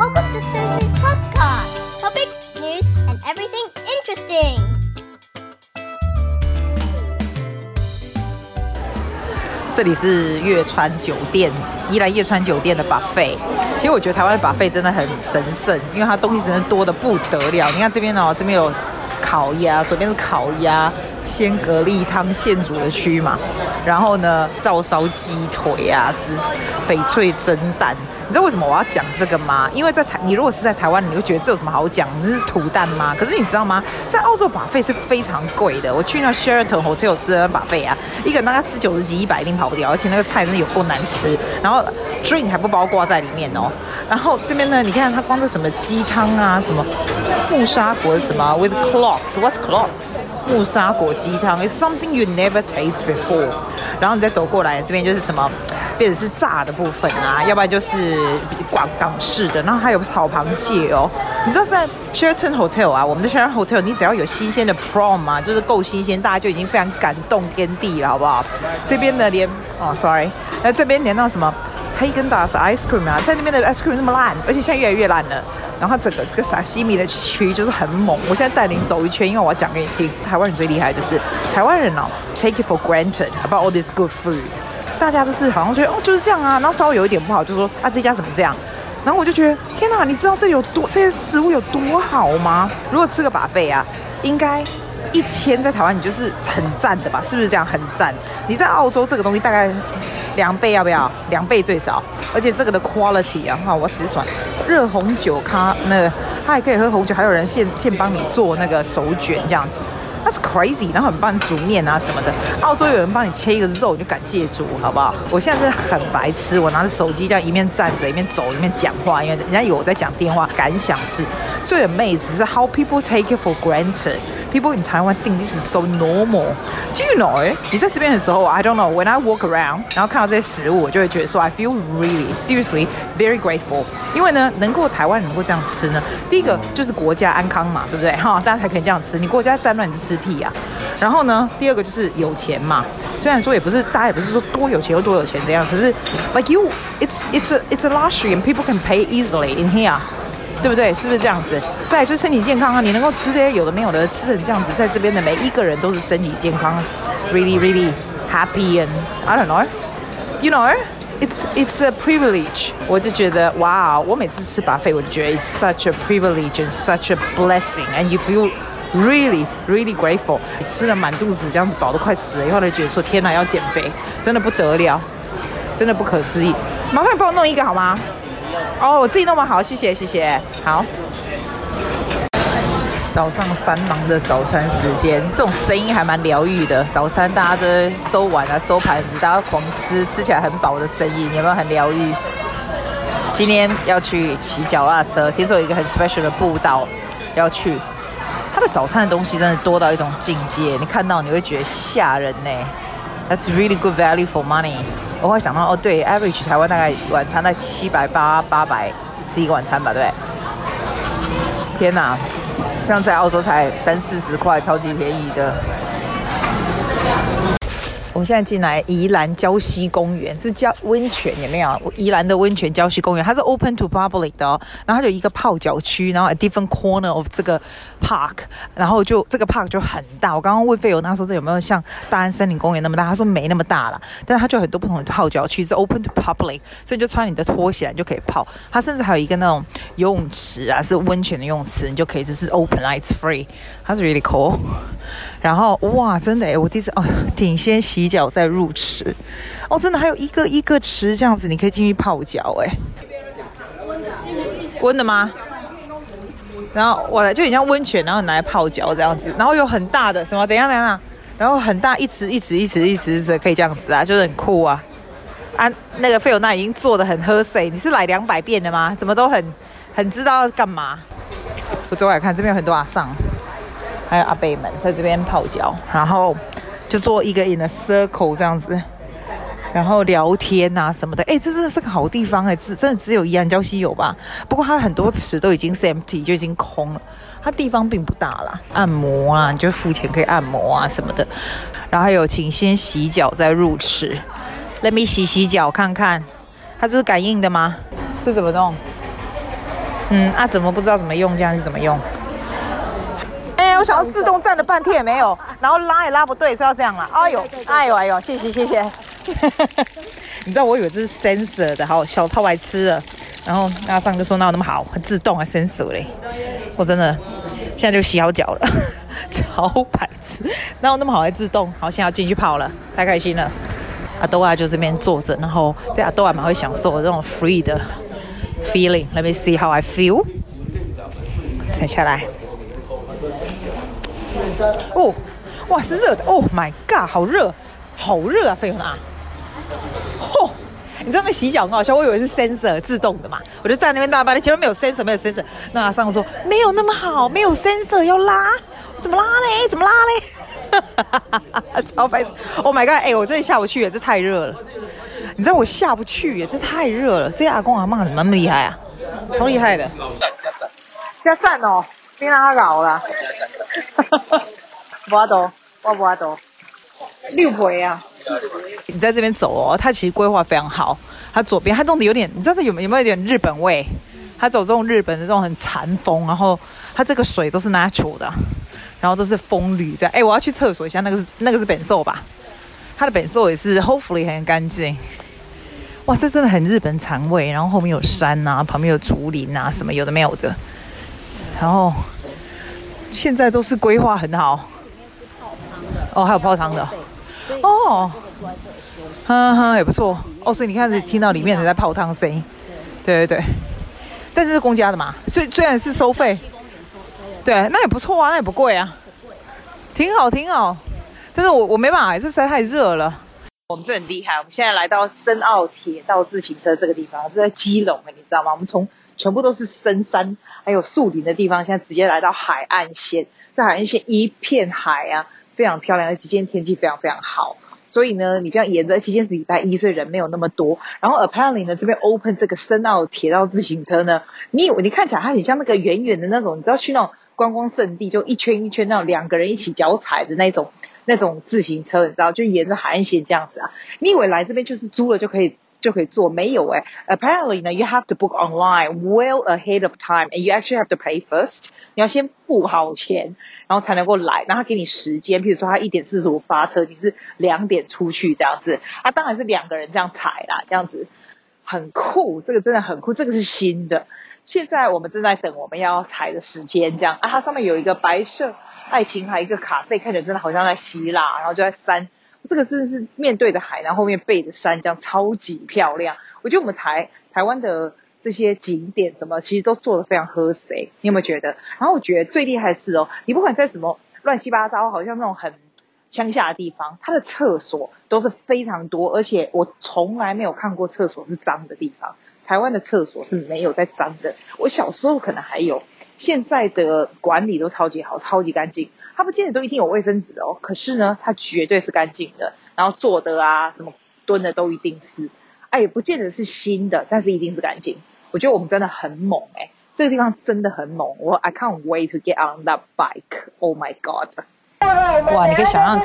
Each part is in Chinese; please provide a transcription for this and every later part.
Welcome to Susie's podcast. Topics, news, and everything interesting. 这里是月川酒店，宜兰月川酒店的 buffet。其实我觉得台湾的 buffet 真的很神圣，因为它东西真的多得不得了。你看这边哦，这边有烤鸭，左边是烤鸭，鲜蛤蜊汤现煮的区嘛。然后呢，照烧鸡腿啊，是翡翠蒸蛋。你知道为什么我要讲这个吗？因为在台，你如果是在台湾，你会觉得这有什么好讲？那是土蛋吗？可是你知道吗？在澳洲把费是非常贵的。我去那 Sheraton Hotel 吃的 buffet 啊，一个人大概吃九十几、一百一定跑不掉，而且那个菜真的有够难吃。然后 drink 还不包括在里面哦。然后这边呢，你看它光是什么鸡汤啊，什么木沙果什么 with clocks，what's clocks？木沙果鸡汤，is something you never taste before。然后你再走过来，这边就是什么？变成是炸的部分啊，要不然就是广港式的，然后还有炒螃蟹哦。你知道在 Sheraton Hotel 啊，我们的 Sheraton Hotel，你只要有新鲜的 prawn 啊，就是够新鲜，大家就已经非常感动天地了，好不好？这边的连哦，sorry，那这边连到什么 Häagen-Dazs ice cream 啊，在那边的 ice cream 那么烂，而且现在越来越烂了。然后整个这个沙西米的区就是很猛。我现在带您走一圈，因为我要讲给你听，台湾人最厉害就是台湾人哦，take it for granted about all this good food。大家都是好像觉得哦就是这样啊，然后稍微有一点不好就说啊这家怎么这样，然后我就觉得天哪，你知道这有多这些食物有多好吗？如果吃个 buffet 啊，应该一千在台湾你就是很赞的吧？是不是这样很赞？你在澳洲这个东西大概两倍要不要？两倍最少，而且这个的 quality 啊，哈，我只是说热红酒咖那个，他还可以喝红酒，还有人现现帮你做那个手卷这样子。That's crazy，然后很帮你煮面啊什么的。澳洲有人帮你切一个肉，你就感谢主，好不好？我现在真的很白痴，我拿着手机这样一面站着一面走一面讲话，因为人家以为我在讲电话。感想是最 amazed 是 how people take it for granted。People in Taiwan think this is so normal. Do you know？你在这边的时候，I don't know. When I walk around，然后看到这些食物，我就会觉得说，I feel really seriously very grateful。因为呢，能够台湾人能够这样吃呢，第一个就是国家安康嘛，对不对？哈，大家才可以这样吃。你国家战乱，你吃屁啊！然后呢，第二个就是有钱嘛。虽然说也不是大家也不是说多有钱又多有钱这样，可是 like you，it's it's a it's a luxury and people can pay easily in here。 对不对？是不是这样子？再就身体健康啊！你能够吃这些有的没有的，吃成这样子，在这边的每一个人都是身体健康，really really happy and I don't know, you know, it's it's a privilege。我就觉得哇，我每次吃 buffet，我就觉得 it's such a privilege and such a blessing and you feel really really grateful。你吃了满肚子这样子饱得快死了以后，就觉得说天哪，要减肥，真的不得了，真的不可思议。麻烦帮我弄一个好吗？哦，我自己弄嘛，好，谢谢，谢谢，好。早上繁忙的早餐时间，这种声音还蛮疗愈的。早餐大家都收碗啊，收盘子，大家狂吃，吃起来很饱的声音，有没有很疗愈？今天要去骑脚踏车，听说有一个很 special 的步道要去。他的早餐的东西真的多到一种境界，你看到你会觉得吓人呢。That's really good value for money。我会想到哦，对，average 台湾大概晚餐在七百八八百吃一个晚餐吧，对？天哪，这样在澳洲才三四十块，超级便宜的。我们现在进来宜兰礁溪公园，是叫温泉有没有？宜兰的温泉礁溪公园，它是 open to public 的哦。然后它有一个泡脚区，然后 a different corner of 这个 park，然后就这个 park 就很大。我刚刚问费友，他说这有没有像大安森林公园那么大？他说没那么大了，但是它就很多不同的泡脚区，是 open to public，所以就穿你的拖鞋你就可以泡。它甚至还有一个那种游泳池啊，是温泉的游泳池，你就可以就是 open，it's free，它是 really cool。然后哇，真的诶，我第一次哦，顶先洗脚再入池，哦，真的还有一个一个池这样子，你可以进去泡脚诶，温的吗？然后我来就很像温泉，然后拿来泡脚这样子，然后有很大的什么？等下等下，然后很大一池一池一池一池一池可以这样子啊，就是很酷啊啊！那个费友娜已经做得很喝水，你是来两百遍的吗？怎么都很很知道要干嘛？我走来看这边有很多阿桑。还有阿伯们在这边泡脚，然后就做一个 in a circle 这样子，然后聊天啊什么的。哎，这真的是个好地方哎，只真的只有宜安礁溪有吧？不过它很多池都已经是 empty，就已经空了。它地方并不大啦，按摩啊，你就付钱可以按摩啊什么的。然后还有，请先洗脚再入池。Let me 洗洗脚看看，它这是感应的吗？这怎么弄？嗯，啊，怎么不知道怎么用？这样是怎么用？哎，我想要自动站了半天也没有，然后拉也拉不对，所以要这样啦。哎呦，哎呦，哎呦，谢谢谢谢。你知道我以为这是 sensor 的，好小超白痴了。然后阿尚就说哪有那么好，很自动还 sensor 嘞。我真的现在就洗好脚了，超白痴，哪有那么好还自动？好，现在要进去泡了，太开心了。阿豆啊就这边坐着，然后在阿豆还蛮会享受这种 free 的 feeling。Let me see how I feel。沉下来。哦，哇，是热的。Oh my god，好热，好热啊，费用啊。嚯，你知道那洗脚很好笑，我以为是 sensor 自动的嘛，我就站在那边大巴的前面没有 sensor，没有 sensor。那阿尚说没有那么好，没有 sensor 要拉，怎么拉嘞？怎么拉嘞？超白痴！Oh my god！哎、欸，我真的下不去耶，这太热了。你知道我下不去耶，这太热了。这阿公阿妈怎么那么厉害啊？超厉害的。加赞哦，别让他搞了。不阿多，我不阿多。六倍啊！你在这边走哦，它其实规划非常好。它左边，它弄得有点，你知道它有没有没有一点日本味？它走这种日本的这种很禅风，然后它这个水都是 natural 的。然后都是风吕这样，哎，我要去厕所一下，那个是那个是本寿吧？它的本寿也是，hopefully 很干净。哇，这真的很日本禅味。然后后面有山啊，旁边有竹林啊，什么有的没有的。然后现在都是规划很好。哦，还有泡汤的。哦。哈哈，也不错。哦，所以你看，听到里面人在泡汤声音。对对对。但是是公家的嘛，虽虽然是收费。对，那也不错啊，那也不贵啊，挺好挺好。但是我我没办法，这实在太热了。我们这很厉害，我们现在来到深澳铁道自行车这个地方，这在基隆，你知道吗？我们从全部都是深山还有树林的地方，现在直接来到海岸线，在海岸线一片海啊，非常漂亮，而且今天天气非常非常好。所以呢，你这样沿着，今天是礼拜一，所以人没有那么多。然后 apparently 呢，这边 open 这个深澳铁道自行车呢，你以为你看起来它很像那个远远的那种，你知道去那种。观光胜地就一圈一圈那种两个人一起脚踩的那种那种自行车，你知道，就沿着海岸线这样子啊。你以为来这边就是租了就可以就可以做？没有哎、Apparently 呢，you have to book online well ahead of time and you actually have to pay first。你要先付好钱，然后才能够来，然后他给你时间，譬如说他一点四十五发车，你是两点出去这样子。啊，当然是两个人这样踩啦，这样子很酷，这个真的很酷，这个是新的。现在我们正在等我们要踩的时间，这样啊，它上面有一个白色爱琴海一个咖啡，看起来真的好像在希腊，然后就在山，这个真的是面对着海，然后后面背着山，这样超级漂亮。我觉得我们台台湾的这些景点什么，其实都做得非常和谐，你有没有觉得？然后我觉得最厉害的是哦，你不管在什么乱七八糟，好像那种很乡下的地方，它的厕所都是非常多，而且我从来没有看过厕所是脏的地方。台湾的厕所是没有在脏的，我小时候可能还有，现在的管理都超级好，超级干净。它不见得都一定有卫生纸哦，可是呢，它绝对是干净的。然后坐的啊，什么蹲的都一定是，哎，也不见得是新的，但是一定是干净。我觉得我们真的很猛哎，这个地方真的很猛。我 I can't wait to get on that bike. Oh my god. 哇，你可以想象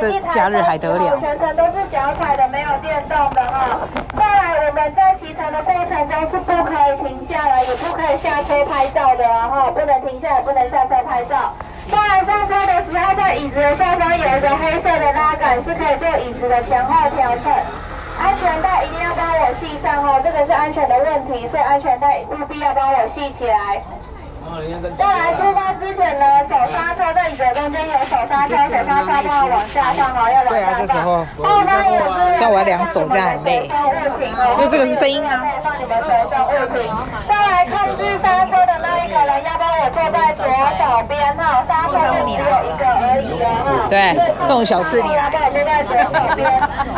这假日还得了？全程都是脚踩的，没有电动的哈。再来，我们在骑乘的过程中是不可以停下来，也不可以下车拍照的哈，不能停下来，不能下车拍照。当然，上车的时候，在椅子的下方有一个黑色的拉杆，是可以做椅子的前后调整。安全带一定要帮我系上哦，这个是安全的问题，所以安全带务必要帮我系起来。再来出发之前呢，手刹车在椅子中间有手刹车，手刹车要往下放好，要对啊，这时候，像我要两手这样很累，因为这个是声音啊。放你们手上物品。再来控制刹车的那一个人要帮我坐在左手边哈，刹车就只有一个而已哦。对，这种小事你要帮我坐在左手边。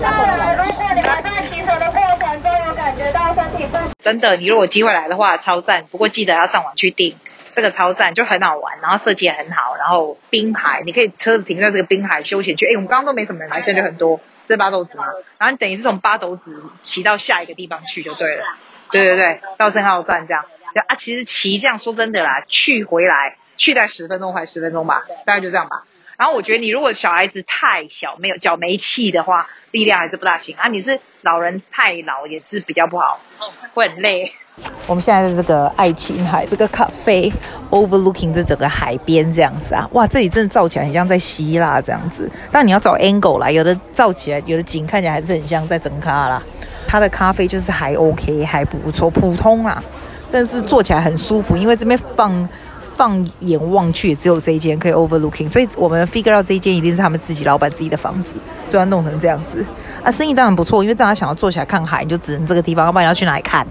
再来，如果你们在骑车的过程中有感觉到身体不真的，你如果机会来的话，超赞。不过记得要上网去订。这个超赞，就很好玩，然后设计也很好，然后滨海，你可以车子停在这个滨海休闲区。哎，我们刚刚都没什么人来，现在就很多。这是八斗子嘛，然后你等于是从八斗子骑到下一个地方去就对了。对对对，到圣号站这样。啊，其实骑这样说真的啦，去回来去在十分钟还是十分钟吧，大概就这样吧。然后我觉得你如果小孩子太小，没有脚没气的话，力量还是不大行啊。你是老人太老也是比较不好，会很累。我们现在在这个爱琴海这个咖啡 overlooking 的整个海边这样子啊，哇，这里真的照起来很像在希腊这样子。但你要找 angle 啦，有的照起来，有的景看起来还是很像在整卡啦。它的咖啡就是还 OK，还不错，普通啦，但是坐起来很舒服，因为这边放放眼望去也只有这一间可以 overlooking，所以我们 figure 到这一间一定是他们自己老板自己的房子，所以要弄成这样子啊，生意当然不错，因为大家想要坐起来看海，你就只能这个地方，要不然要去哪里看？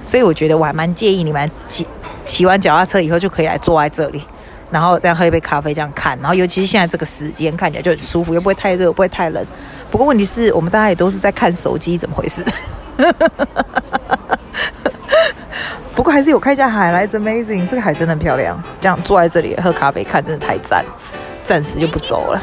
所以我觉得我还蛮建议你们骑骑完脚踏车以后就可以来坐在这里，然后这样喝一杯咖啡，这样看，然后尤其是现在这个时间看起来就很舒服，又不会太热，不会太冷。不过问题是我们大家也都是在看手机，怎么回事？不过还是有看一下海来，It's amazing，这个海真的很漂亮。这样坐在这里喝咖啡看，真的太赞，暂时就不走了。